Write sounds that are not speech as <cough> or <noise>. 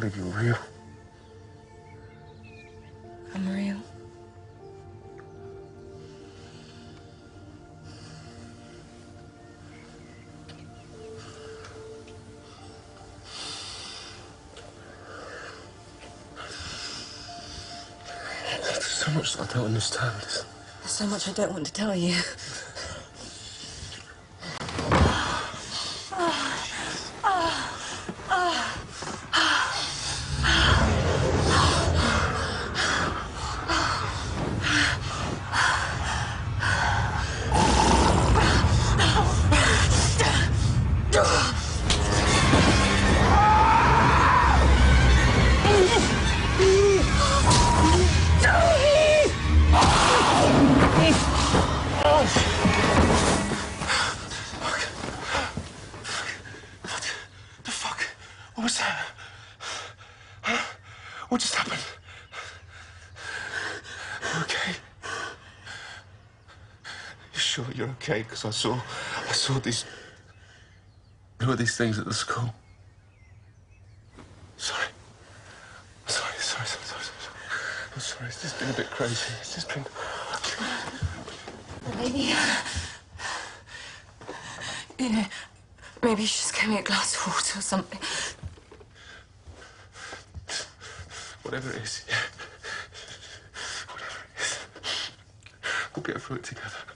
believe you're real. I'm real. There's so much I don't understand. There's so much I don't want to tell you. What just happened? You okay? You sure you're okay? Because I saw, I saw these. Who were these things at the school. Sorry. Sorry, sorry, sorry, sorry, sorry. I'm sorry. It's just been a bit crazy. It's just been. Maybe. Uh, you know, maybe you should just me a glass of water or something. Whatever it is. <laughs> Whatever it is. We'll get through it together.